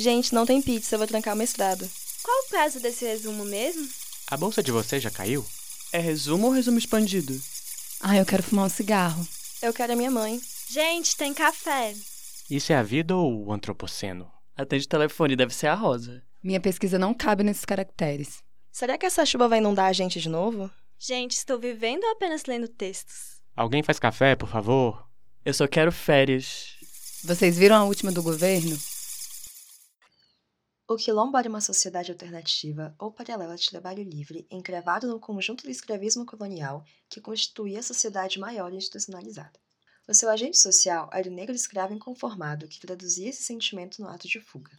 Gente, não tem pizza, eu vou trancar o mestrado. Qual o prazo desse resumo mesmo? A bolsa de vocês já caiu? É resumo ou resumo expandido? Ah, eu quero fumar um cigarro. Eu quero a minha mãe. Gente, tem café. Isso é a vida ou o antropoceno? Atende o telefone, deve ser a Rosa. Minha pesquisa não cabe nesses caracteres. Será que essa chuva vai inundar a gente de novo? Gente, estou vivendo ou apenas lendo textos? Alguém faz café, por favor? Eu só quero férias. Vocês viram a última do governo? O quilombo era uma sociedade alternativa ou paralela de trabalho livre, encravado no conjunto do escravismo colonial que constituía a sociedade maior institucionalizada. O seu agente social era o negro escravo inconformado que traduzia esse sentimento no ato de fuga.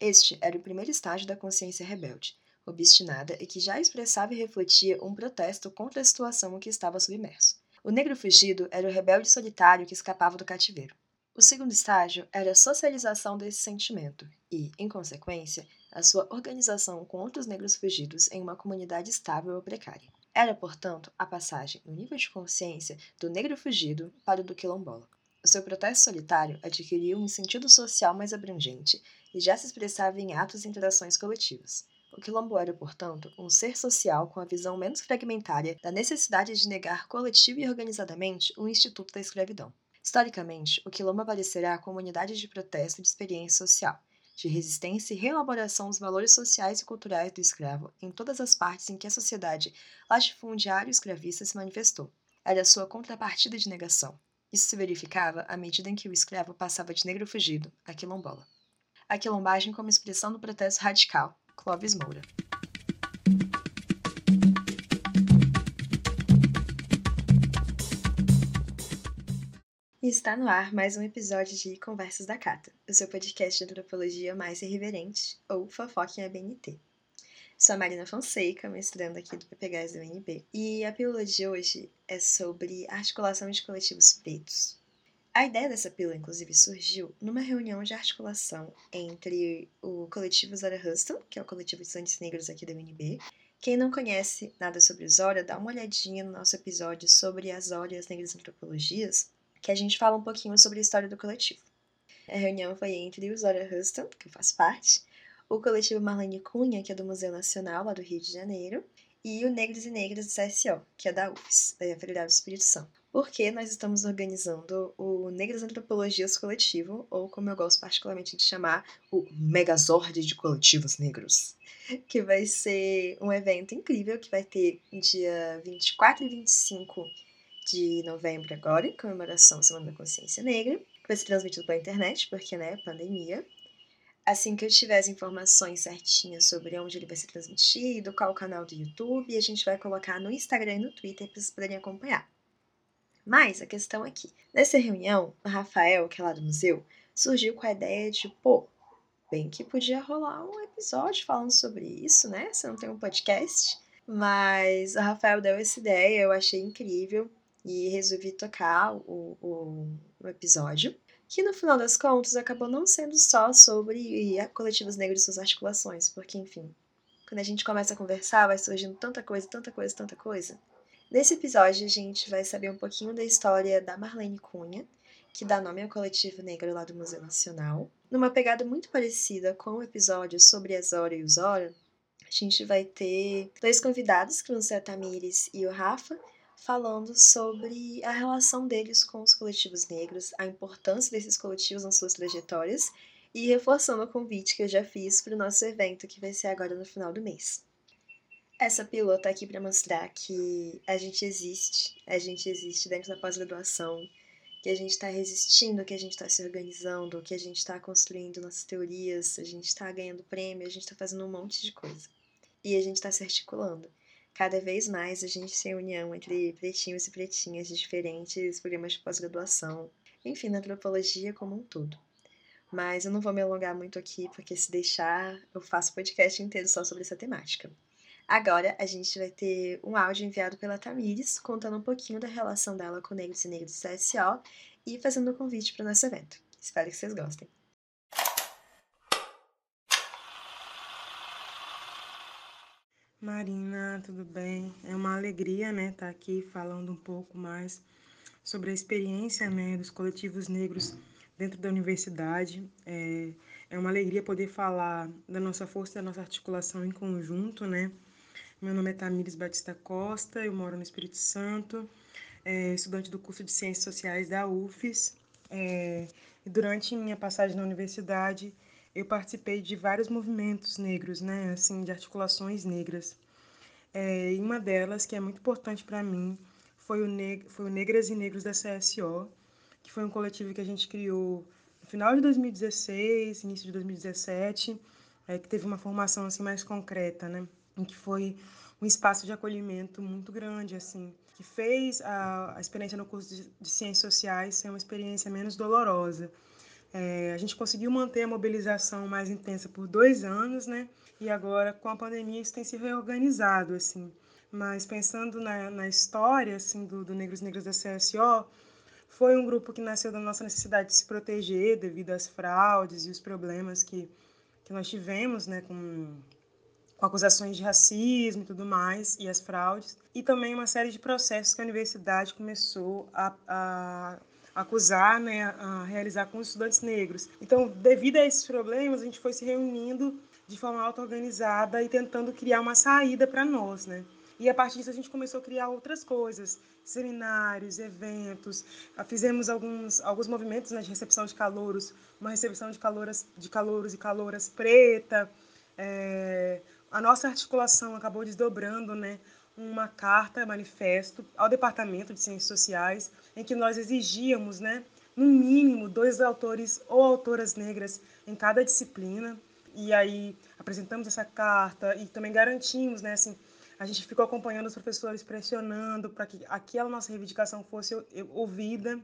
Este era o primeiro estágio da consciência rebelde, obstinada e que já expressava e refletia um protesto contra a situação em que estava submerso. O negro fugido era o rebelde solitário que escapava do cativeiro. O segundo estágio era a socialização desse sentimento e, em consequência, a sua organização com outros negros fugidos em uma comunidade estável ou precária. Era, portanto, a passagem no nível de consciência do negro fugido para o do quilombola. O seu protesto solitário adquiriu um sentido social mais abrangente e já se expressava em atos e interações coletivas. O quilombo era, portanto, um ser social com a visão menos fragmentária da necessidade de negar coletiva e organizadamente o instituto da escravidão. Historicamente, o quilombo aparecerá como unidade de protesto de experiência social, de resistência e reelaboração dos valores sociais e culturais do escravo em todas as partes em que a sociedade latifundiária escravista se manifestou. Era sua contrapartida de negação. Isso se verificava à medida em que o escravo passava de negro fugido a quilombola. A quilombagem como expressão do protesto radical, Clóvis Moura. E está no ar mais um episódio de Conversas da Cata, o seu podcast de antropologia mais irreverente, ou fofoca em ABNT. Sou a Marina Fonseca, mestrando aqui do PPGás do UNB, e a pílula de hoje é sobre articulação de coletivos pretos. A ideia dessa pílula, inclusive, surgiu numa reunião de articulação entre o coletivo Zora Huston, que é o coletivo de estudantes negros aqui da UNB. Quem não conhece nada sobre Zora, dá uma olhadinha no nosso episódio sobre as Zora e as negras antropologias, que a gente fala um pouquinho sobre a história do coletivo. A reunião foi entre o Zora Huston, que eu faço parte, o coletivo Marlene Cunha, que é do Museu Nacional, lá do Rio de Janeiro, e o Negros e Negras do CSO, que é da UFES, da Federal do Espírito Santo. Porque nós estamos organizando o Negras Antropologias Coletivo, ou como eu gosto particularmente de chamar, o Megazord de Coletivos Negros, que vai ser um evento incrível que vai ter dia 24 e 25 de novembro agora, em comemoração à Semana da Consciência Negra, que vai ser transmitido pela internet, porque, né, pandemia. Assim que eu tiver as informações certinhas sobre onde ele vai ser transmitido, qual o canal do YouTube, a gente vai colocar no Instagram e no Twitter para vocês poderem acompanhar. Mas a questão aqui, nessa reunião, o Rafael, que é lá do museu, surgiu com a ideia de, pô, bem que podia rolar um episódio falando sobre isso, né? Você não tem um podcast. Mas o Rafael deu essa ideia, eu achei incrível e resolvi tocar o, o, o, episódio, que no final das contas acabou não sendo só sobre coletivos negros e suas articulações, porque enfim, quando a gente começa a conversar, vai surgindo tanta coisa, tanta coisa, tanta coisa. Nesse episódio, a gente vai saber um pouquinho da história da Marlene Cunha, que dá nome ao coletivo negro lá do Museu Nacional. Numa pegada muito parecida com o episódio sobre a Zora e o Zora, a gente vai ter dois convidados, que vão ser a Tamires e o Rafa, falando sobre a relação deles com os coletivos negros, a importância desses coletivos nas suas trajetórias e reforçando o convite que eu já fiz para o nosso evento que vai ser agora no final do mês. Essa pílula está aqui para mostrar que a gente existe, a gente existe dentro da pós-graduação, que a gente está resistindo, que a gente está se organizando, que a gente está construindo nossas teorias, a gente está ganhando prêmio, a gente está fazendo um monte de coisa. E a gente está se articulando cada vez mais a gente tem união entre pretinhos e pretinhas de diferentes programas de pós-graduação, enfim, na antropologia como um todo. Mas eu não vou me alongar muito aqui, porque se deixar, eu faço podcast inteiro só sobre essa temática. Agora a gente vai ter um áudio enviado pela Tamires, contando um pouquinho da relação dela com negros e negros do CSO e fazendo um convite para o nosso evento. Espero que vocês gostem. Marina, tudo bem? É uma alegria, né, estar tá aqui falando um pouco mais sobre a experiência, né, dos coletivos negros dentro da universidade. É, é uma alegria poder falar da nossa força da nossa articulação em conjunto, né? Meu nome é Tamires Batista Costa, eu moro no Espírito Santo, é, estudante do curso de Ciências Sociais da UFES. É, e durante minha passagem na universidade, eu participei de vários movimentos negros, né? Assim, de articulações negras. É, e uma delas, que é muito importante para mim, foi o, foi o Negras e Negros da CSO, que foi um coletivo que a gente criou no final de 2016, início de 2017, é, que teve uma formação assim mais concreta, né? Em que foi um espaço de acolhimento muito grande, assim, que fez a, a experiência no curso de, de Ciências Sociais ser uma experiência menos dolorosa. É, a gente conseguiu manter a mobilização mais intensa por dois anos, né? E agora, com a pandemia, isso tem se reorganizado, assim. Mas pensando na, na história, assim, do, do Negros da CSO, foi um grupo que nasceu da nossa necessidade de se proteger devido às fraudes e os problemas que, que nós tivemos, né, com, com acusações de racismo e tudo mais, e as fraudes. E também uma série de processos que a universidade começou a, a acusar, né, a realizar com os estudantes negros. Então, devido a esses problemas, a gente foi se reunindo de forma auto-organizada e tentando criar uma saída para nós, né? E a partir disso a gente começou a criar outras coisas, seminários, eventos. Ah, fizemos alguns, alguns movimentos né, de recepção de calouros, uma recepção de calouras, de calouros e calouras preta. É, a nossa articulação acabou desdobrando né, uma carta, manifesto ao Departamento de Ciências Sociais, em que nós exigíamos, né, no mínimo, dois autores ou autoras negras em cada disciplina e aí apresentamos essa carta e também garantimos, né, assim, a gente ficou acompanhando os professores, pressionando para que aquela nossa reivindicação fosse ouvida.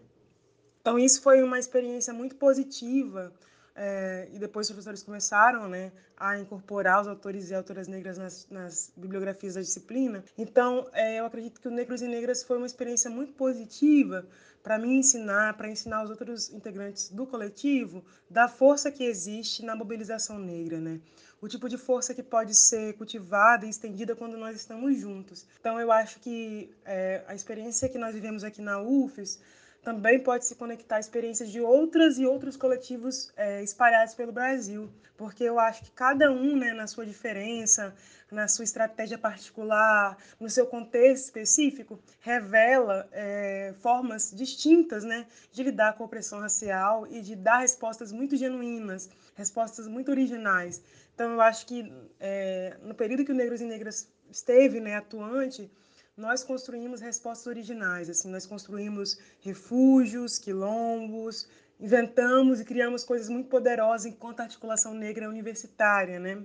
Então, isso foi uma experiência muito positiva. É, e depois os professores começaram né, a incorporar os autores e autoras negras nas, nas bibliografias da disciplina. Então, é, eu acredito que o Negros e Negras foi uma experiência muito positiva para me ensinar, para ensinar os outros integrantes do coletivo, da força que existe na mobilização negra, né? O tipo de força que pode ser cultivada e estendida quando nós estamos juntos. Então, eu acho que é, a experiência que nós vivemos aqui na UFES também pode se conectar a experiências de outras e outros coletivos é, espalhados pelo Brasil, porque eu acho que cada um, né, na sua diferença, na sua estratégia particular, no seu contexto específico, revela é, formas distintas né, de lidar com a opressão racial e de dar respostas muito genuínas, respostas muito originais. Então, eu acho que é, no período que o Negros e Negras esteve né, atuante, nós construímos respostas originais, assim, nós construímos refúgios, quilombos, inventamos e criamos coisas muito poderosas enquanto articulação negra universitária, né?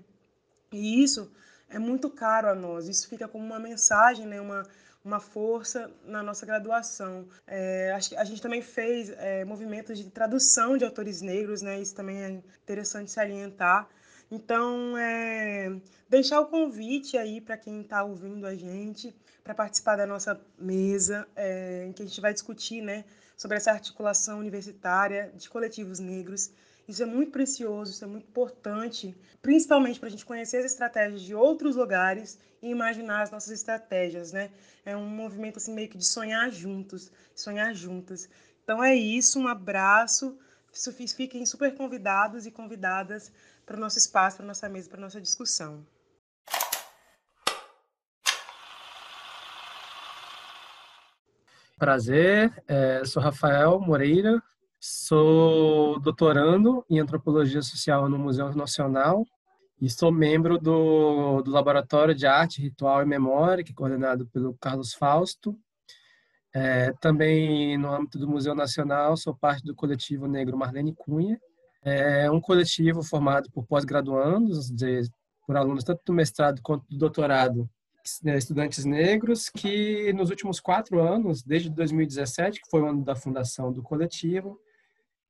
E isso é muito caro a nós. Isso fica como uma mensagem, né? uma, uma força na nossa graduação. É, a gente também fez é, movimentos de tradução de autores negros, né? isso também é interessante salientar. Então, é, deixar o convite aí para quem está ouvindo a gente para participar da nossa mesa, é, em que a gente vai discutir né, sobre essa articulação universitária de coletivos negros isso é muito precioso, isso é muito importante, principalmente para a gente conhecer as estratégias de outros lugares e imaginar as nossas estratégias, né? É um movimento assim meio que de sonhar juntos, sonhar juntas. Então é isso, um abraço. Fiquem super convidados e convidadas para o nosso espaço, para a nossa mesa, para a nossa discussão. Prazer, é, sou Rafael Moreira, Sou doutorando em antropologia social no Museu Nacional e sou membro do, do Laboratório de Arte, Ritual e Memória, que é coordenado pelo Carlos Fausto. É, também no âmbito do Museu Nacional, sou parte do coletivo Negro Marlene Cunha. É um coletivo formado por pós-graduandos, por alunos tanto do mestrado quanto do doutorado, né, estudantes negros, que nos últimos quatro anos, desde 2017, que foi o ano da fundação do coletivo,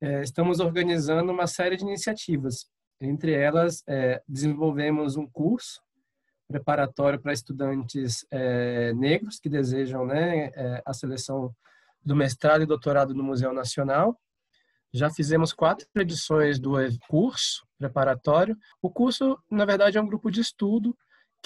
é, estamos organizando uma série de iniciativas. Entre elas, é, desenvolvemos um curso preparatório para estudantes é, negros que desejam né, é, a seleção do mestrado e doutorado no Museu Nacional. Já fizemos quatro edições do curso preparatório. O curso, na verdade, é um grupo de estudo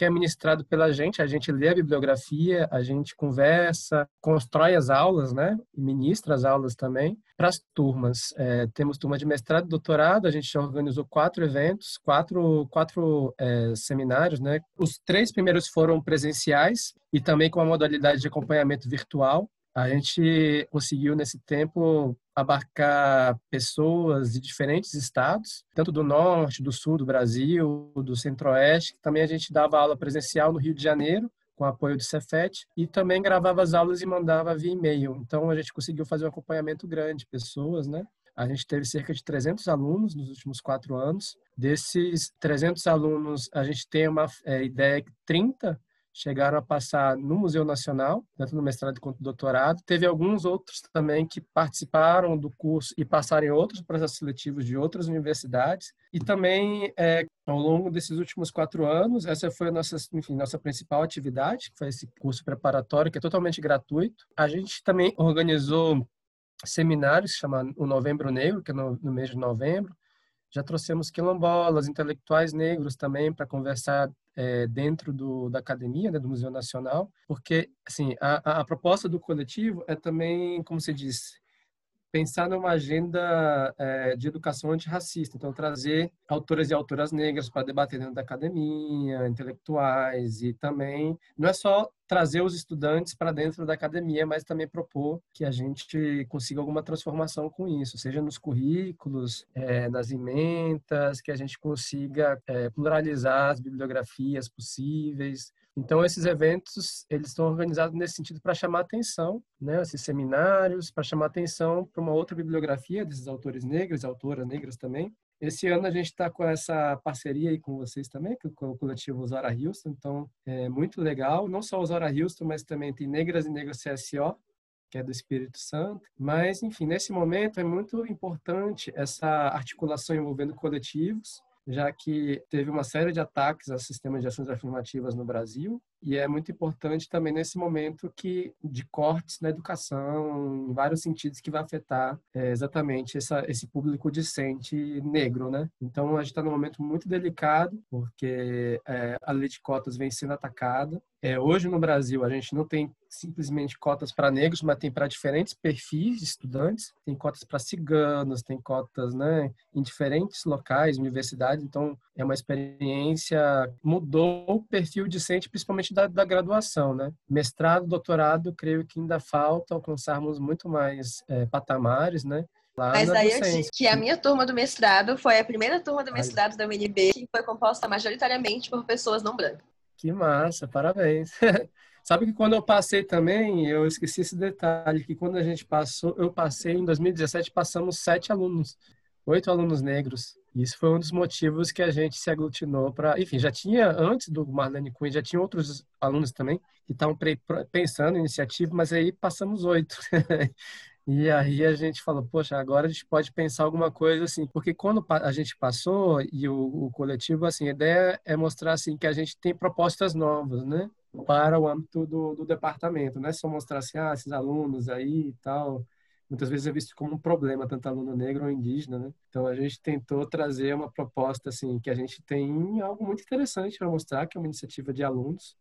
que é ministrado pela gente. A gente lê a bibliografia, a gente conversa, constrói as aulas, né? Ministra as aulas também para as turmas. É, temos turma de mestrado e doutorado, a gente já organizou quatro eventos, quatro, quatro é, seminários, né? Os três primeiros foram presenciais e também com a modalidade de acompanhamento virtual. A gente conseguiu, nesse tempo, abarcar pessoas de diferentes estados, tanto do norte, do sul do Brasil, do centro-oeste. Também a gente dava aula presencial no Rio de Janeiro, com apoio do Cefet, e também gravava as aulas e mandava via e-mail. Então a gente conseguiu fazer um acompanhamento grande de pessoas, né? A gente teve cerca de 300 alunos nos últimos quatro anos. Desses 300 alunos, a gente tem uma é, ideia que 30 chegaram a passar no Museu Nacional, tanto no mestrado quanto no doutorado. Teve alguns outros também que participaram do curso e passaram em outros processos seletivos de outras universidades. E também, é, ao longo desses últimos quatro anos, essa foi a nossa, enfim, nossa principal atividade, que foi esse curso preparatório, que é totalmente gratuito. A gente também organizou seminários, chamado o Novembro Negro, que é no, no mês de novembro, já trouxemos quilombolas, intelectuais negros também para conversar é, dentro do, da academia, né, do Museu Nacional, porque assim a, a, proposta do coletivo é também, como se diz, pensar numa agenda é, de educação antirracista. Então, trazer autores e autoras negras para debater dentro da academia, intelectuais, e também não é só trazer os estudantes para dentro da academia, mas também propor que a gente consiga alguma transformação com isso, seja nos currículos, é, nas ementas, que a gente consiga é, pluralizar as bibliografias possíveis, então, esses eventos, eles estão organizados nesse sentido para chamar atenção, né? Esses seminários, para chamar atenção para uma outra bibliografia desses autores negros, autoras negras também. Esse ano a gente está com essa parceria aí com vocês também, com o coletivo Zora Houston, então é muito legal. Não só Zora Houston, mas também tem Negras e Negros CSO, que é do Espírito Santo. Mas, enfim, nesse momento é muito importante essa articulação envolvendo coletivos, já que teve uma série de ataques ao sistema de ações afirmativas no Brasil e é muito importante também nesse momento que de cortes na educação em vários sentidos que vai afetar é, exatamente essa, esse público discente negro, né? Então a gente está num momento muito delicado porque é, a lei de cotas vem sendo atacada. É, hoje no Brasil a gente não tem simplesmente cotas para negros, mas tem para diferentes perfis de estudantes. Tem cotas para ciganos, tem cotas, né, em diferentes locais, universidades. Então é uma experiência mudou o perfil discente, principalmente da, da graduação, né? Mestrado, doutorado, creio que ainda falta alcançarmos muito mais é, patamares, né? Mas aí eu disse que a minha turma do mestrado foi a primeira turma do mestrado Ai. da UNB que foi composta majoritariamente por pessoas não brancas. Que massa, parabéns. Sabe que quando eu passei também, eu esqueci esse detalhe, que quando a gente passou, eu passei em 2017, passamos sete alunos, oito alunos negros. Isso foi um dos motivos que a gente se aglutinou para. Enfim, já tinha, antes do Marlene Cunha, já tinha outros alunos também que estavam pensando em iniciativa, mas aí passamos oito. E aí a gente falou, poxa, agora a gente pode pensar alguma coisa assim, porque quando a gente passou e o, o, coletivo, assim, a ideia é mostrar assim que a gente tem propostas novas, né, para o âmbito do, do departamento, não é só mostrar assim, ah, esses alunos aí e tal, muitas vezes é visto como um problema, tanto aluno negro ou indígena, né? Então a gente tentou trazer uma proposta assim que a gente tem algo muito interessante para mostrar, que é uma iniciativa de alunos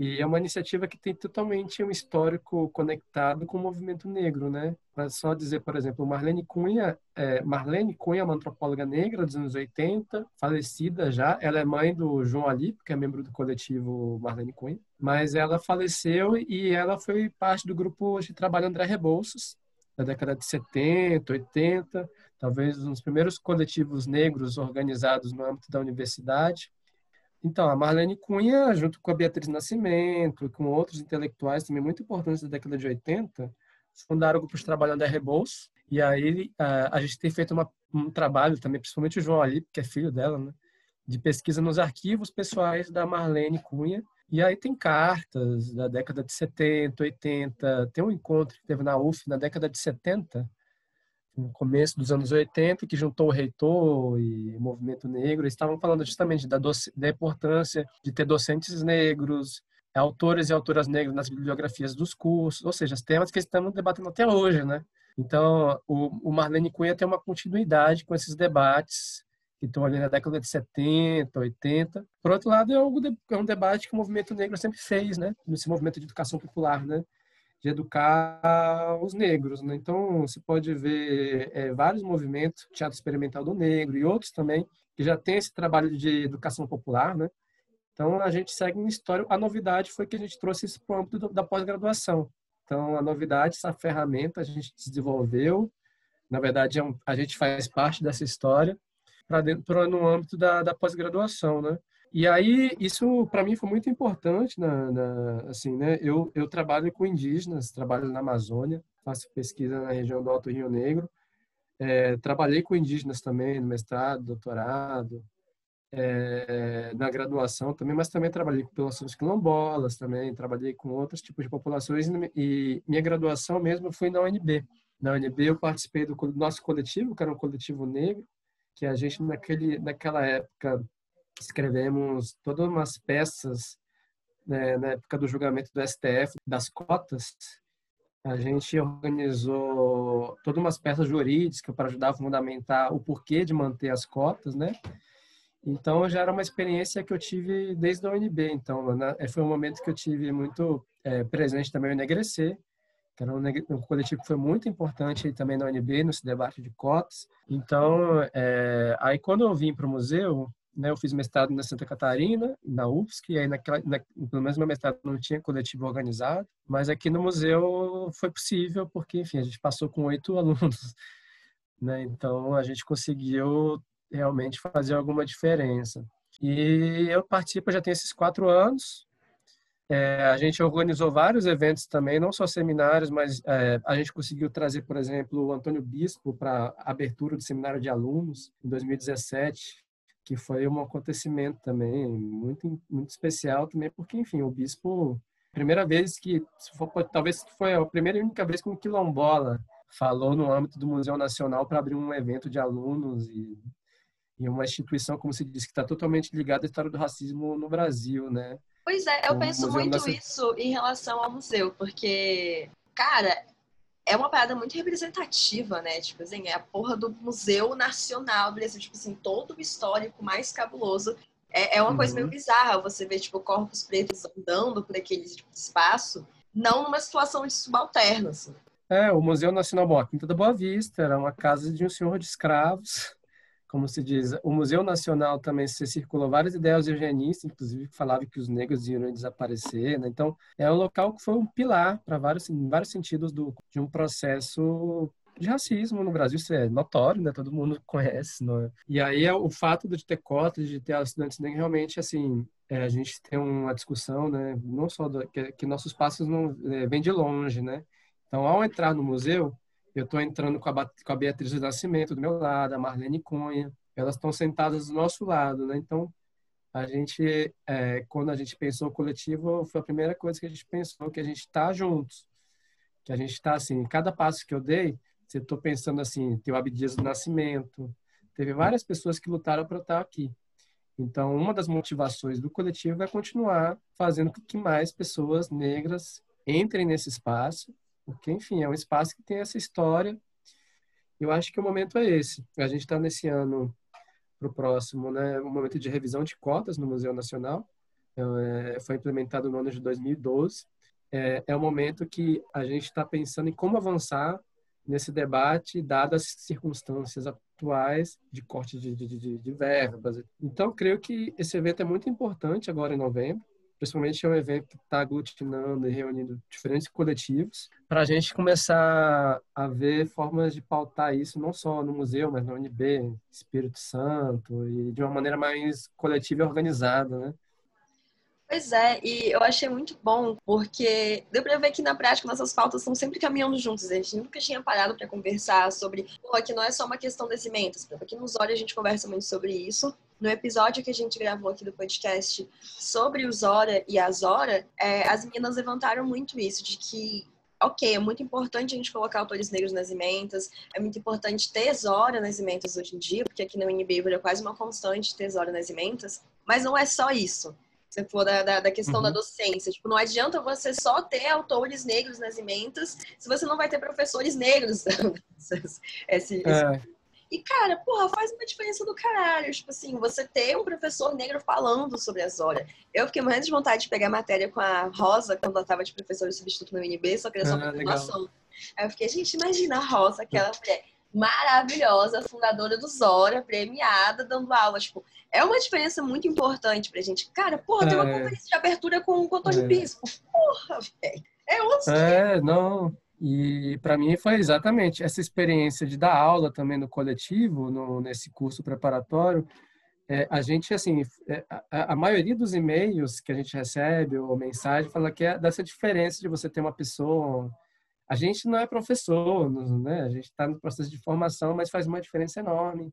e é uma iniciativa que tem totalmente um histórico conectado com o movimento negro, né? Para só dizer, por exemplo, Marlene Cunha, é, Marlene Cunha, uma antropóloga negra dos anos 80, falecida já. Ela é mãe do João Ali, que é membro do coletivo Marlene Cunha. Mas ela faleceu e ela foi parte do grupo de trabalho André Rebouças, da década de 70, 80, talvez um dos primeiros coletivos negros organizados no âmbito da universidade. Então, a Marlene Cunha, junto com a Beatriz Nascimento, com outros intelectuais também muito importantes da década de 80, fundaram o Grupo de Trabalho André Rebouças, e aí a, gente tem feito uma, um trabalho também, principalmente o João Ali, que é filho dela, né, de pesquisa nos arquivos pessoais da Marlene Cunha, e aí tem cartas da década de 70, 80, tem um encontro que teve na UF na década de 70, no começo dos anos 80, que juntou o reitor e o movimento negro. Eles estavam falando justamente da, da importância de ter docentes negros, autores e autoras negras nas bibliografias dos cursos, ou seja, os temas que estamos debatendo até hoje, né? Então, o, o Marlene Cunha tem uma continuidade com esses debates que estão ali na década de 70, 80. Por outro lado, é um, é um debate que o movimento negro sempre fez, né? Nesse movimento de educação popular, né? De educar os negros, né? Então, você pode ver é, vários movimentos, Teatro Experimental do Negro e outros também, que já tem esse trabalho de educação popular, né? Então, a gente segue uma história. A novidade foi que a gente trouxe isso para o âmbito da pós-graduação. Então, a novidade, essa ferramenta a gente desenvolveu. Na verdade, é a gente faz parte dessa história para no âmbito da, da pós-graduação, né? E aí isso para mim foi muito importante na, na, assim, né? Eu eu trabalho com indígenas, trabalho na Amazônia, faço pesquisa na região do Alto Rio Negro. É, trabalhei com indígenas também no mestrado, doutorado, é, na graduação também, mas também trabalhei com populações quilombolas também, trabalhei com outros tipos de populações e minha graduação mesmo foi na UNB. Na UNB eu participei do nosso coletivo, que era um coletivo negro, que a gente naquele naquela época escrevemos todas umas peças né, na época do julgamento do STF das cotas a gente organizou todas umas peças jurídicas para ajudar a fundamentar o porquê de manter as cotas, né? Então já era uma experiência que eu tive desde a UNB. Então né? foi um momento que eu tive muito é, presente também o Enegrecer, que era um, um, coletivo que foi muito importante também na UNB, nesse debate de cotas. Então, é, aí quando eu vim para o museu, né, eu fiz mestrado na Santa Catarina, na UFSC, e aí naquela, na, pelo menos no mestrado não tinha coletivo organizado, mas aqui no museu foi possível, porque, enfim, a gente passou com oito alunos, né, então a gente conseguiu realmente fazer alguma diferença. E eu participo já tem esses quatro anos, é, a gente organizou vários eventos também, não só seminários, mas é, a gente conseguiu trazer, por exemplo, o Antônio Bispo para abertura do seminário de alunos em 2017, que foi um acontecimento também muito muito especial também, porque enfim, o Bispo primeira vez que for, talvez foi a primeira e única vez que um quilombola falou no âmbito do Museu Nacional para abrir um evento de alunos e, e uma instituição, como se diz, que está totalmente ligada à história do racismo no Brasil, né? Pois é, eu penso muito isso em relação ao museu, porque, cara, é uma parada muito representativa, né? Tipo assim, é a porra do Museu Nacional Brasil, tipo assim, todo o histórico mais cabuloso. É, é uma uhum. coisa meio uhum. bizarra você ver, tipo, corpos pretos andando por aquele tipo, espaço, não numa situação de subalterno, assim. É, o Museu Nacional Boa Quinta da Boa Vista era uma casa de um senhor de escravos como se diz, o Museu Nacional também se circulou várias ideias eugenistas, inclusive que falavam que os negros iam desaparecer, né? Então, é um local que foi um pilar para vários, em vários sentidos do, de um processo de racismo no Brasil, isso é notório, né? Todo mundo conhece, é? E aí é o fato de ter cotas, de ter estudantes negros, realmente, assim, é, a gente tem uma discussão, né? Não só do, que, que, nossos passos não é, vêm de longe, né? Então, ao entrar no museu, eu estou entrando com a, com a Beatriz do Nascimento do meu lado, a Marlene Cunha. Elas estão sentadas do nosso lado, né? Então, a gente, é, quando a gente pensou o coletivo, foi a primeira coisa que a gente pensou, que a gente está juntos. Que a gente está, assim, cada passo que eu dei, você estou pensando assim, tem o Abdias do Nascimento, teve várias pessoas que lutaram para estar aqui. Então, uma das motivações do coletivo é continuar fazendo com que mais pessoas negras entrem nesse espaço porque, enfim, é um espaço que tem essa história. Eu acho que o momento é esse. A gente está nesse ano para o próximo, né, um momento de revisão de cotas no Museu Nacional. Então, é, foi implementado no ano de 2012. É, é o momento que a gente está pensando em como avançar nesse debate, dadas as circunstâncias atuais de corte de, de, de, de verbas. Então, creio que esse evento é muito importante agora em novembro principalmente é um evento que está aglutinando e reunindo diferentes coletivos, para a gente começar a ver formas de pautar isso, não só no museu, mas na UNB, Espírito Santo, e de uma maneira mais coletiva e organizada, né? Pois é, e eu achei muito bom, porque deu pra ver que na prática nossas pautas estão sempre caminhando juntas. A gente nunca tinha parado para conversar sobre, pô, que não é só uma questão de cimentos. Aqui nos olhos a gente conversa muito sobre isso. No episódio que a gente gravou aqui do podcast sobre o Zora e a Zora, é, as meninas levantaram muito isso, de que ok, é muito importante a gente colocar autores negros nas ementas, é muito importante ter Zora nas ementas hoje em dia, porque aqui na UNB é quase uma constante ter Zora nas ementas, mas não é só isso você for da, da, da questão uhum. da docência. Tipo, não adianta você só ter autores negros nas ementas se você não vai ter professores negros. esse, esse... É. E, cara, porra, faz uma diferença do caralho. Tipo assim, você ter um professor negro falando sobre a Zora. Eu fiquei morrendo de vontade de pegar matéria com a Rosa, quando ela tava de professora substituto no UNB, só queria só Ah, uma informação. Aí eu fiquei, gente, imagina a Rosa, aquela mulher maravilhosa, fundadora do Zora, premiada, dando aula. Tipo, é uma diferença muito importante pra gente. Cara, porra, tem uma É. conferência de abertura com, o Antônio É. Bispo. Porra, velho. É outro É, não. E para mim foi exatamente essa experiência de dar aula também no coletivo, no, nesse curso preparatório. É, a gente, assim, é, a, a maioria dos e-mails que a gente recebe ou mensagem fala que é dessa diferença de você ter uma pessoa. A gente não é professor, né? A gente está no processo de formação, mas faz uma diferença enorme.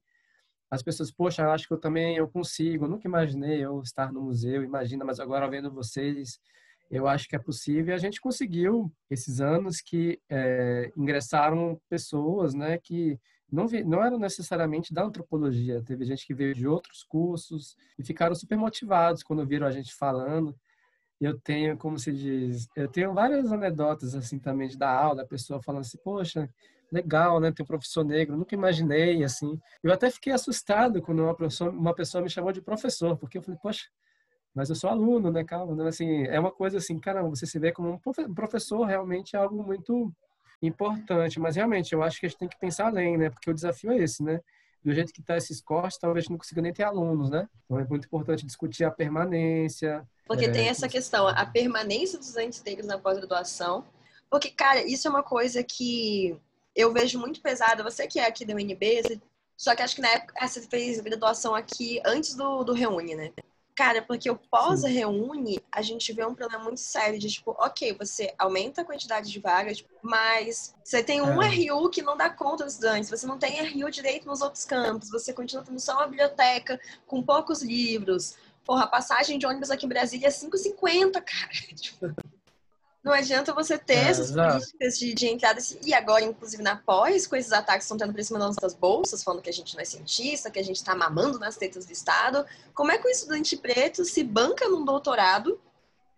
As pessoas, poxa, eu acho que eu também eu consigo. Eu nunca imaginei eu estar no museu, imagina, mas agora vendo vocês, eu acho que é possível. E a gente conseguiu esses anos que é, ingressaram pessoas, né, que não, vi, não eram necessariamente da antropologia. Teve gente que veio de outros cursos e ficaram super motivados quando viram a gente falando. Eu tenho, como se diz, eu tenho várias anedotas assim também dar aula, a pessoa falando assim, poxa, legal, né, ter um professor negro, nunca imaginei assim. Eu até fiquei assustado quando uma pessoa, uma pessoa me chamou de professor, porque eu falei, poxa, mas eu sou aluno, né, calma, né? assim, é uma coisa assim, caramba, você se vê como um professor realmente é algo muito importante, mas realmente eu acho que a gente tem que pensar além, né, porque o desafio é esse, né, do jeito que tá esses cortes, talvez não consiga nem ter alunos, né, então é muito importante discutir a permanência, Porque É, tem essa questão, a permanência dos estudantes negros na pós-graduação. Porque, cara, isso é uma coisa que eu vejo muito pesada. Você que é aqui da UNB, só que acho que na época ah, você fez graduação aqui antes do, do Reúne, né? Cara, porque o pós-reúne, a gente vê um problema muito sério de, tipo, ok, você aumenta a quantidade de vagas, mas você tem um É. RU que não dá conta dos estudantes, você não tem RU direito nos outros campos, você continua tendo só uma biblioteca com poucos livros, Porra, a passagem de ônibus aqui em Brasília é 5,50, cara. Tipo, não adianta você ter É, essas exato. políticas de, de entrada. assim, E agora, inclusive, na pós, com esses ataques que estão tendo por cima das nossas bolsas, falando que a gente não é cientista, que a gente tá mamando nas tetas do Estado. Como é que o estudante preto se banca num doutorado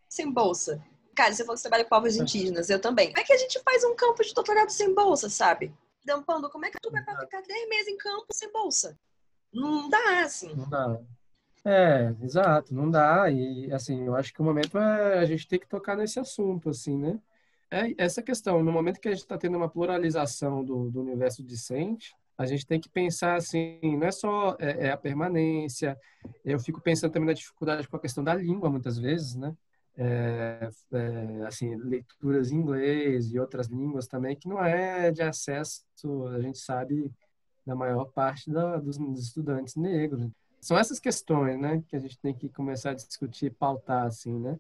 sem bolsa? Cara, você falou que você trabalha com povos indígenas, eu também. Como é que a gente faz um campo de doutorado sem bolsa, sabe? Dampando, como é que tu vai ficar 10 meses em campo sem bolsa? Não dá, assim. Não dá. É, exato, não dá. E assim, eu acho que o momento é a gente tem que tocar nesse assunto, assim, né? É essa questão, no momento que a gente está tendo uma pluralização do, do universo discente, a gente tem que pensar assim, não é só é, é a permanência. Eu fico pensando também na dificuldade com a questão da língua, muitas vezes, né? É, é, assim, leituras em inglês e outras línguas também, que não é de acesso, a gente sabe, da maior parte da, dos, dos estudantes negros. São essas questões, né, que a gente tem que começar a discutir, pautar, assim, né?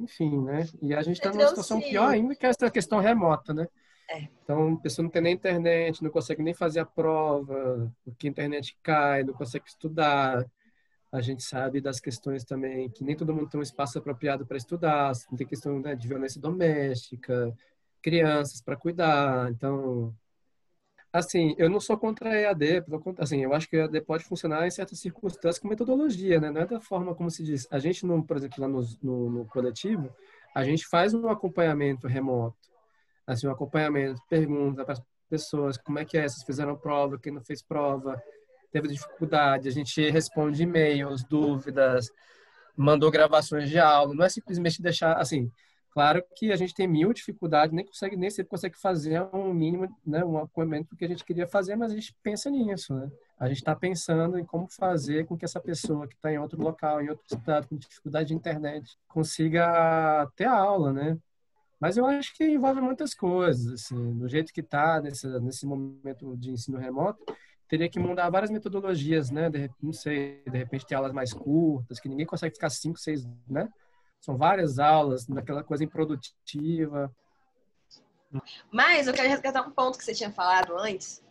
Enfim, né? E a gente está numa situação pior ainda que essa questão remota, né? É. Então, a pessoa não tem nem internet, não consegue nem fazer a prova, porque a internet cai, não consegue estudar. A gente sabe das questões também que nem todo mundo tem um espaço apropriado para estudar, tem questão né, de violência doméstica, crianças para cuidar. Então, assim, eu não sou contra a EAD, assim, eu acho que a EAD pode funcionar em certas circunstâncias com metodologia, né? Não é da forma como se diz. A gente, não, por exemplo, lá no, no, no coletivo, a gente faz um acompanhamento remoto, assim, um acompanhamento, pergunta para as pessoas como é que é, vocês fizeram prova, quem não fez prova, teve dificuldade, a gente responde e-mails, dúvidas, mandou gravações de aula, não é simplesmente deixar, assim, Claro que a gente tem mil dificuldades, nem consegue nem sempre consegue fazer um mínimo, né, um acompanhamento que a gente queria fazer, mas a gente pensa nisso, né? A gente está pensando em como fazer com que essa pessoa que está em outro local, em outro estado, com dificuldade de internet, consiga ter aula, né? Mas eu acho que envolve muitas coisas, assim, do jeito que está nesse nesse momento de ensino remoto, teria que mudar várias metodologias, né? De, não sei, de repente ter aulas mais curtas, que ninguém consegue ficar cinco, seis, né? São várias aulas, naquela coisa improdutiva. Mas eu quero resgatar um ponto que você tinha falado antes,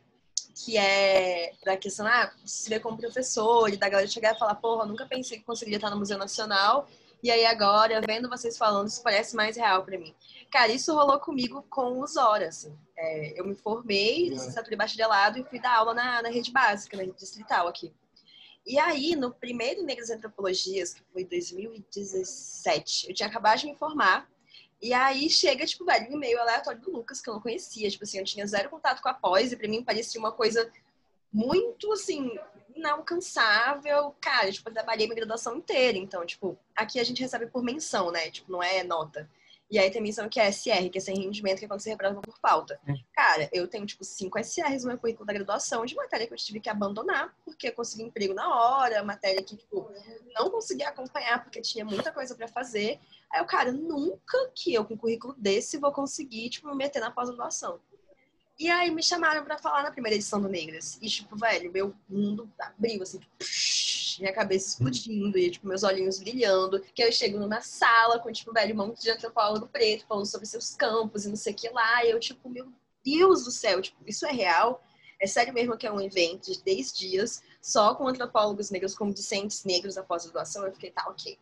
que é da questão, ah, se vê como professor, e da galera chegar e falar, porra, nunca pensei que conseguiria estar no Museu Nacional, e aí agora, vendo vocês falando, isso parece mais real para mim. Cara, isso rolou comigo com os horas, assim. É, eu me formei, licenciatura de bacharelado, e fui dar aula na, na rede básica, na rede distrital aqui. E aí, no primeiro Negras Antropologias, que foi em 2017, eu tinha acabado de me formar, e aí chega, tipo, velho, um e-mail aleatório do Lucas, que eu não conhecia. Tipo assim, eu tinha zero contato com a pós, e pra mim parecia uma coisa muito, assim, inalcançável. Cara, tipo, eu trabalhei minha graduação inteira. Então, tipo, aqui a gente recebe por menção, né? Tipo, não é nota. E aí tem missão que é SR, que é sem rendimento, que é quando você reprova por falta. Cara, eu tenho, tipo, cinco SRs no meu currículo da graduação de matéria que eu tive que abandonar, porque eu consegui emprego na hora, matéria que, tipo, não consegui acompanhar porque tinha muita coisa para fazer. Aí eu, cara, nunca que eu, com um currículo desse, vou conseguir, tipo, me meter na pós-graduação. E aí me chamaram para falar na primeira edição do Negras. E, tipo, velho, meu mundo abriu, assim, tipo, minha cabeça explodindo e, tipo, meus olhinhos brilhando. Que eu chego numa sala com, tipo, velho, um monte de antropólogo preto falando sobre seus campos e não sei o que lá. E eu, tipo, meu Deus do céu, tipo, isso é real? É sério mesmo que é um evento de 10 dias, só com antropólogos negros, como discentes negros após a doação? Eu fiquei, tá, ok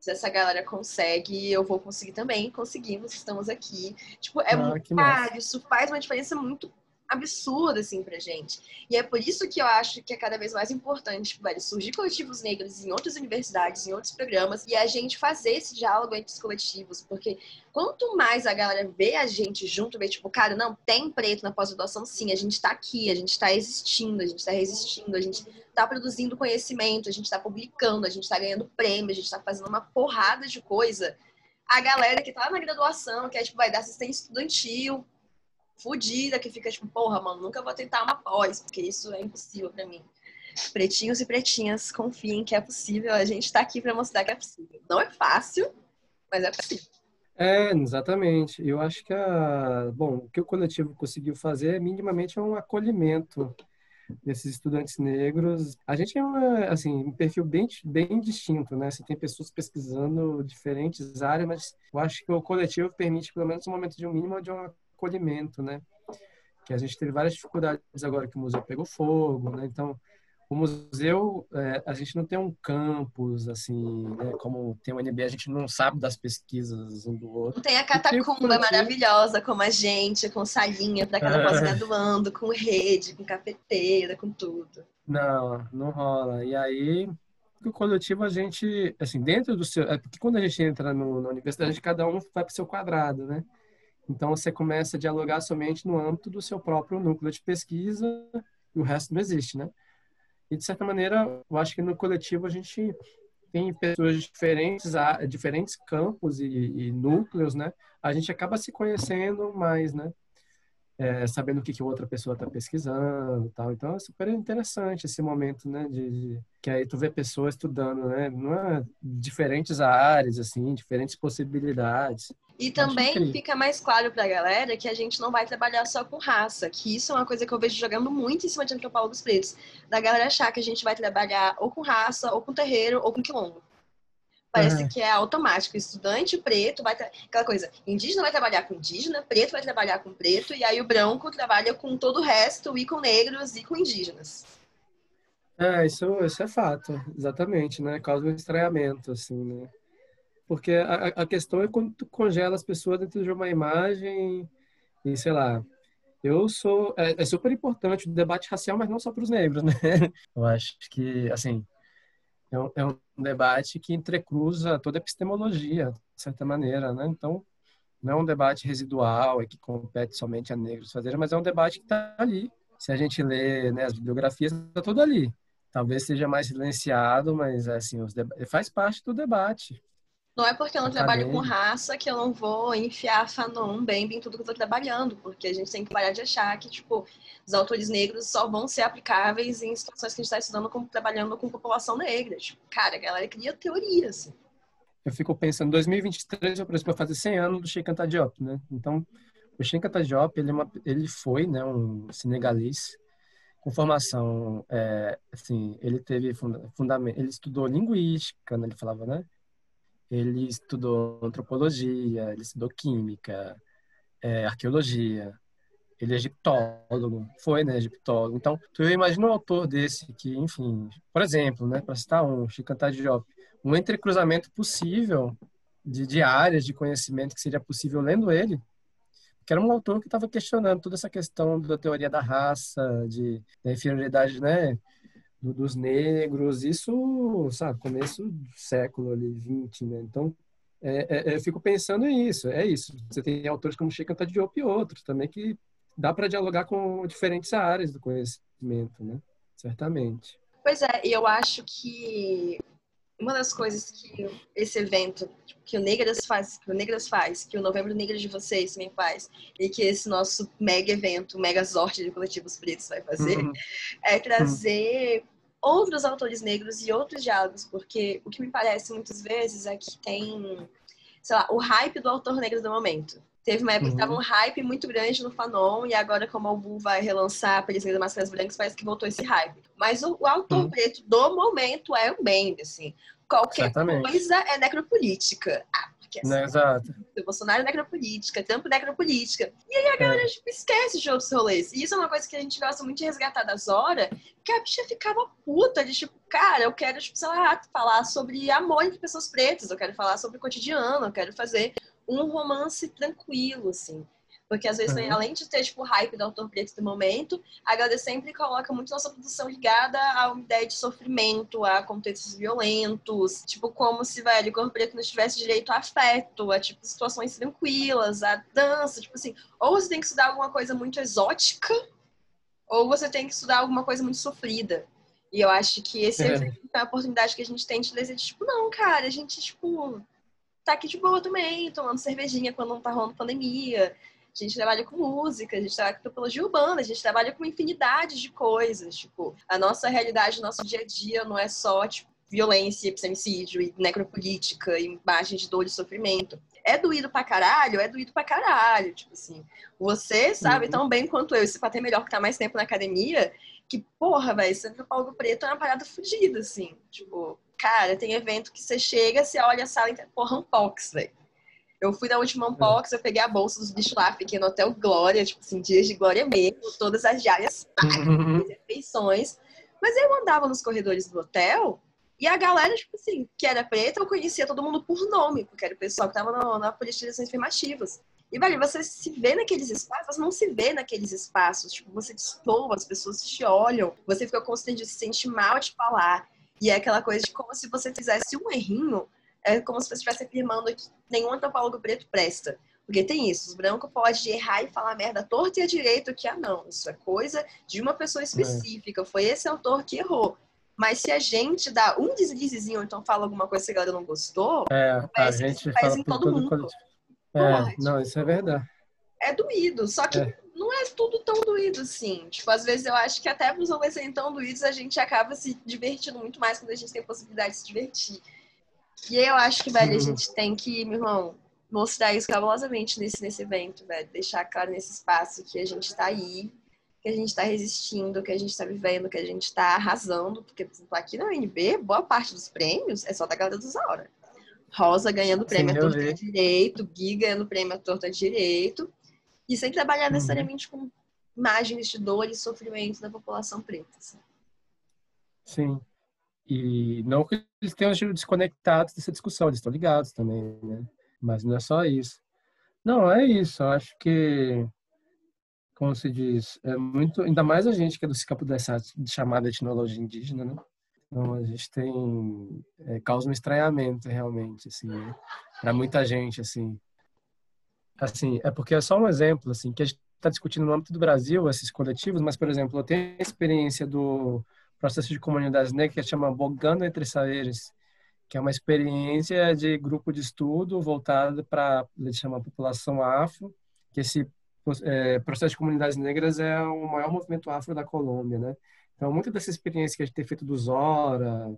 se essa galera consegue, eu vou conseguir também. Conseguimos, estamos aqui. Tipo, é Ah, muito caro, isso faz uma diferença muito absurda, assim, pra gente. E é por isso que eu acho que é cada vez mais importante, tipo, velho, surgir coletivos negros em outras universidades, em outros programas, e a gente fazer esse diálogo entre os coletivos, porque quanto mais a galera vê a gente junto, vê, tipo, cara, não, tem preto na pós-graduação, sim, a gente tá aqui, a gente tá existindo, a gente tá resistindo, a gente tá produzindo conhecimento, a gente tá publicando, a gente tá ganhando prêmio, a gente tá fazendo uma porrada de coisa. A galera que tá na graduação, que é, tipo, vai dar assistência estudantil, fudida, que fica, tipo, porra, mano, nunca vou tentar uma pós, porque isso é impossível pra mim. Pretinhos e pretinhas, confiem que é possível, a gente tá aqui pra mostrar que é possível. Não é fácil, mas é possível. É, exatamente. Eu acho que a, bom, o que o coletivo conseguiu fazer é minimamente um acolhimento desses estudantes negros. A gente é uma, assim, um perfil bem, bem distinto, né? Você tem pessoas pesquisando diferentes áreas, mas eu acho que o coletivo permite pelo menos um momento de um mínimo de um acolhimento, né? Que a gente teve várias dificuldades agora que o museu pegou fogo, né? Então, o museu, é, a gente não tem um campus, assim, né? Como tem o NB, a gente não sabe das pesquisas um do outro. Não tem a tem catacumba coletivo. maravilhosa como a gente, com salinha pra cada É. pós-graduando, com rede, com cafeteira, com tudo. Não, não rola. E aí, o coletivo, a gente, assim, dentro do seu. É porque quando a gente entra no, na universidade, cada um vai para o seu quadrado, né? Então, você começa a dialogar somente no âmbito do seu próprio núcleo de pesquisa e o resto não existe, né? E, de certa maneira, eu acho que no coletivo a gente tem pessoas de diferentes, diferentes campos e, e núcleos, né? A gente acaba se conhecendo mais, né? É, sabendo o que, que outra pessoa está pesquisando tal. Então, é super interessante esse momento, né? De, de- que aí tu vê pessoas estudando, né? Não é diferentes áreas, assim, diferentes possibilidades. E também fica mais claro pra galera que a gente não vai trabalhar só com raça, que isso é uma coisa que eu vejo jogando muito em cima de antropólogos pretos. Da galera achar que a gente vai trabalhar ou com raça, ou com terreiro, ou com quilombo. Parece Uhum. que é automático. Estudante preto vai tra... aquela coisa, indígena vai trabalhar com indígena, preto vai trabalhar com preto, e aí o branco trabalha com todo o resto, e com negros e com indígenas. É, isso, isso é fato, exatamente, né? Causa um estranhamento, assim, né? Porque a, a questão é quando tu congela as pessoas dentro de uma imagem e, sei lá, eu sou... É, é super importante o debate racial, mas não só para os negros, né? Eu acho que, assim, é um, é um debate que entrecruza toda a epistemologia, de certa maneira, né? Então, não é um debate residual e que compete somente a negros fazer, mas é um debate que está ali. Se a gente lê né, as bibliografias, está tudo ali. Talvez seja mais silenciado, mas assim, os faz parte do debate. Não é porque eu não trabalho com Acadêmico. raça que eu não vou enfiar Fanon, Bembe em tudo que eu tô trabalhando, porque a gente tem que parar de achar que, tipo, os autores negros só vão ser aplicáveis em situações que a gente está estudando como trabalhando com população negra. Tipo, cara, a galera cria teoria, assim. Eu fico pensando, 2023, eu, vai fazer 100 anos do Sheikh Anta Diop, né? Então, o Sheikh Anta Diop, ele, é uma, ele foi né, um senegalês com formação, é, assim, ele teve funda, fundamento, ele estudou linguística, né, ele falava, né? Ele estudou antropologia, ele estudou química, é, arqueologia, ele é egiptólogo, foi, né, egiptólogo. Então, tu imagina um autor desse que, enfim, por exemplo, né, para citar um, Sheikh Anta Diop, um entrecruzamento possível de, de áreas de conhecimento que seria possível lendo ele, que era um autor que estava questionando toda essa questão da teoria da raça, de da inferioridade, né, do- dos negros, isso, sabe, começo do século ali, 20, né? Então, é, é, eu fico pensando nisso, é isso. Você tem autores como Sheikh Anta Diop e outros também que dá para dialogar com diferentes áreas do conhecimento, né? Certamente. Pois é, e eu acho que uma das coisas que esse evento que o Negras faz, que o Negras faz, que o Novembro Negras de vocês também faz, e que esse nosso mega evento, mega sorte de coletivos pretos vai fazer, uhum. é trazer uhum. outros autores negros e outros diálogos, porque o que me parece muitas vezes é que tem, sei lá, o hype do autor negro do momento. Teve uma época uhum. que tava um hype muito grande no Fanon, e agora, como o Albu vai relançar a Polícia das Máscaras Brancas, parece que voltou esse hype. Mas o, o autor uhum. preto do momento é o Bembe, assim. Qualquer Certamente. coisa é necropolítica. Ah, porque assim, Exato. O Bolsonaro é necropolítica, Trump é necropolítica. E aí a galera, é. tipo, esquece de outros rolês. E isso é uma coisa que a gente gosta muito de resgatar das horas, que a bicha ficava puta de, tipo, cara, eu quero, tipo, sei lá, falar sobre amor entre pessoas pretas, eu quero falar sobre o cotidiano, eu quero fazer um romance tranquilo, assim. Porque às vezes, uhum. além de ter, tipo, o hype do autor preto do momento, a galera sempre coloca muito nossa produção ligada a uma ideia de sofrimento, a contextos violentos, tipo, como se, velho, o corpo preto não tivesse direito a afeto, a, tipo, situações tranquilas, a dança, tipo assim, ou você tem que estudar alguma coisa muito exótica, ou você tem que estudar alguma coisa muito sofrida. E eu acho que esse é, é a oportunidade que a gente tem de dizer, tipo, não, cara, a gente, tipo, tá aqui de boa também, tomando cervejinha quando não tá rolando pandemia. A gente trabalha com música, a gente trabalha com topologia urbana, a gente trabalha com infinidade de coisas. Tipo, a nossa realidade, o nosso dia a dia não é só, tipo, violência, epistemicídio e necropolítica, imagens de dor e sofrimento. É doído pra caralho? É doído pra caralho. Tipo assim, você sabe uhum. tão bem quanto eu, se até melhor que tá mais tempo na academia, que, porra, velho, sempre o Paulo Preto é uma parada fodida, assim. Tipo, Cara, tem evento que você chega, você olha a sala e porra, Unbox, velho. Eu fui na última Unbox, eu peguei a bolsa dos bichos lá, fiquei no Hotel Glória, tipo assim, dias de glória mesmo, todas as diárias, uhum. refeições. Mas eu andava nos corredores do hotel e a galera, tipo assim, que era preta, eu conhecia todo mundo por nome, porque era o pessoal que tava na, na politizações afirmativas. E, velho, você se vê naqueles espaços, você não se vê naqueles espaços. Tipo, você destoa, as pessoas te olham, você fica constrangido, se sente mal de falar. E é aquela coisa de como se você fizesse um errinho, é como se você estivesse afirmando que nenhum antropólogo preto presta. Porque tem isso, os brancos podem errar e falar merda torta e a direito que, ah, não, isso é coisa de uma pessoa específica, foi esse autor que errou. Mas se a gente dá um deslizezinho, ou então fala alguma coisa que a galera não gostou, é, a gente faz em todo, todo mundo. É, não, isso é verdade. É doído, só que é não é tudo tão doído assim. Tipo, às vezes eu acho que até para os rolês serem tão doídos, a gente acaba se divertindo muito mais quando a gente tem a possibilidade de se divertir. E eu acho que, velho, a gente tem que, meu irmão, mostrar isso cabulosamente nesse, nesse evento, velho. Deixar claro nesse espaço que a gente tá aí, que a gente tá resistindo, que a gente tá vivendo, que a gente tá arrasando. Porque, por exemplo, aqui na UNB, boa parte dos prêmios é só da galera do Zaura. Rosa ganhando prêmio Sim, à torta direito, Gui ganhando prêmio à torta direito. E sem trabalhar uhum. necessariamente com imagens de dor e sofrimento da população preta. Assim. Sim. E não que eles tenham sido desconectados dessa discussão, eles estão ligados também, né? Mas não é só isso. Não, é isso. Eu acho que, como se diz, é muito, ainda mais a gente que é do campo dessa chamada etnologia indígena, né? Então a gente tem é, causa um estranhamento realmente, assim, né? para muita gente, assim assim, é porque é só um exemplo, assim, que a gente está discutindo no âmbito do Brasil, esses coletivos, mas, por exemplo, eu tenho a experiência do processo de comunidades negras que chama Bogando Entre Saberes, que é uma experiência de grupo de estudo voltado para, ele chama população afro, que esse é, processo de comunidades negras é o maior movimento afro da Colômbia, né? Então, muita dessa experiência que a gente tem feito do Zora,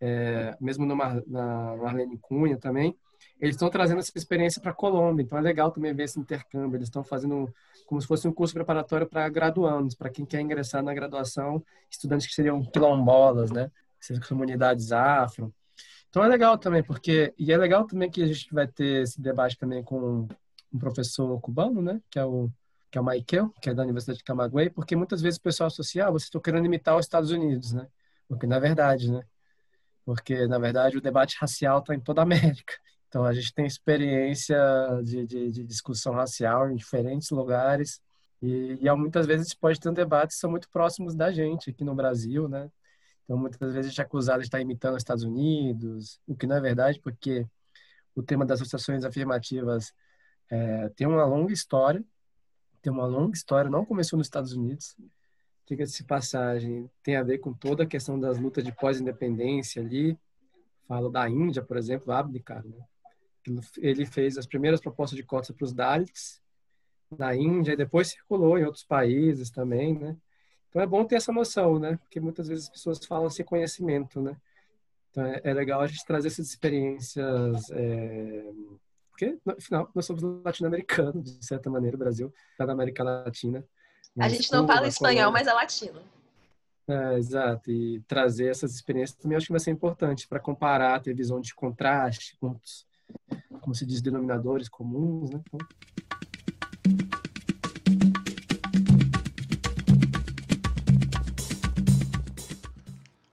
é, mesmo no Mar, na Marlene Cunha também, eles estão trazendo essa experiência para a Colômbia. Então é legal também ver esse intercâmbio. Eles estão fazendo como se fosse um curso preparatório para graduandos, para quem quer ingressar na graduação, estudantes que seriam quilombolas, né? Essas comunidades afro. Então é legal também, porque e é legal também que a gente vai ter esse debate também com um professor cubano, né? Que é o que é o Michael, que é da Universidade de Camagüey, porque muitas vezes o pessoal associa, ah, vocês estão querendo imitar os Estados Unidos, né? Porque na verdade, né? Porque na verdade o debate racial está em toda a América. Então, a gente tem experiência de, de, de discussão racial em diferentes lugares e, e, muitas vezes pode ter um debate que são muito próximos da gente aqui no Brasil, né? Então, muitas vezes a gente é acusado de estar imitando os Estados Unidos, o que não é verdade, porque o tema das associações afirmativas é, tem uma longa história, tem uma longa história, não começou nos Estados Unidos. Diga-se passagem, tem a ver com toda a questão das lutas de pós-independência ali. Falo da Índia, por exemplo, Abdikar, né? Ele fez as primeiras propostas de cotas para os Dalits na Índia e depois circulou em outros países também, né? Então é bom ter essa noção, né? Porque muitas vezes as pessoas falam sem conhecimento, né? Então é, é legal a gente trazer essas experiências é, porque, no final, nós somos latino-americanos, de certa maneira, o Brasil está na América Latina. A gente não fala espanhol, mas é latino. É, exato. E trazer essas experiências também acho que vai ser importante para comparar, ter visão de contraste, com, como se diz, denominadores comuns, né? Então...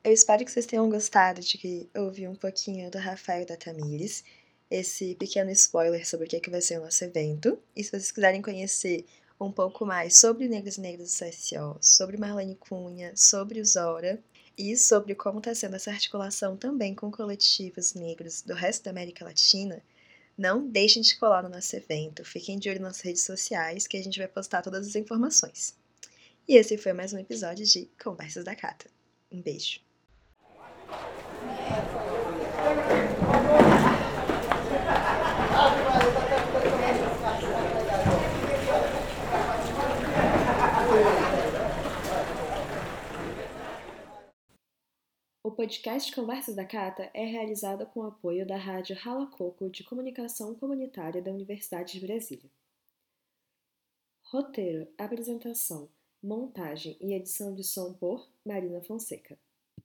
Eu espero que vocês tenham gostado de ouvir um pouquinho do Rafael da Tamires esse pequeno spoiler sobre o que, é que vai ser o nosso evento. E se vocês quiserem conhecer um pouco mais sobre Negros e Negras do CSO, sobre Marlene Cunha, sobre o Zora e sobre como está sendo essa articulação também com coletivos negros do resto da América Latina, não deixem de colar no nosso evento. Fiquem de olho nas redes sociais que a gente vai postar todas as informações. E esse foi mais um episódio de Conversas da Cata. Um beijo. O podcast Conversas da Cata é realizado com o apoio da Rádio Rala Coco de Comunicação Comunitária da Universidade de Brasília. Roteiro, apresentação, montagem e edição de som por Marina Fonseca.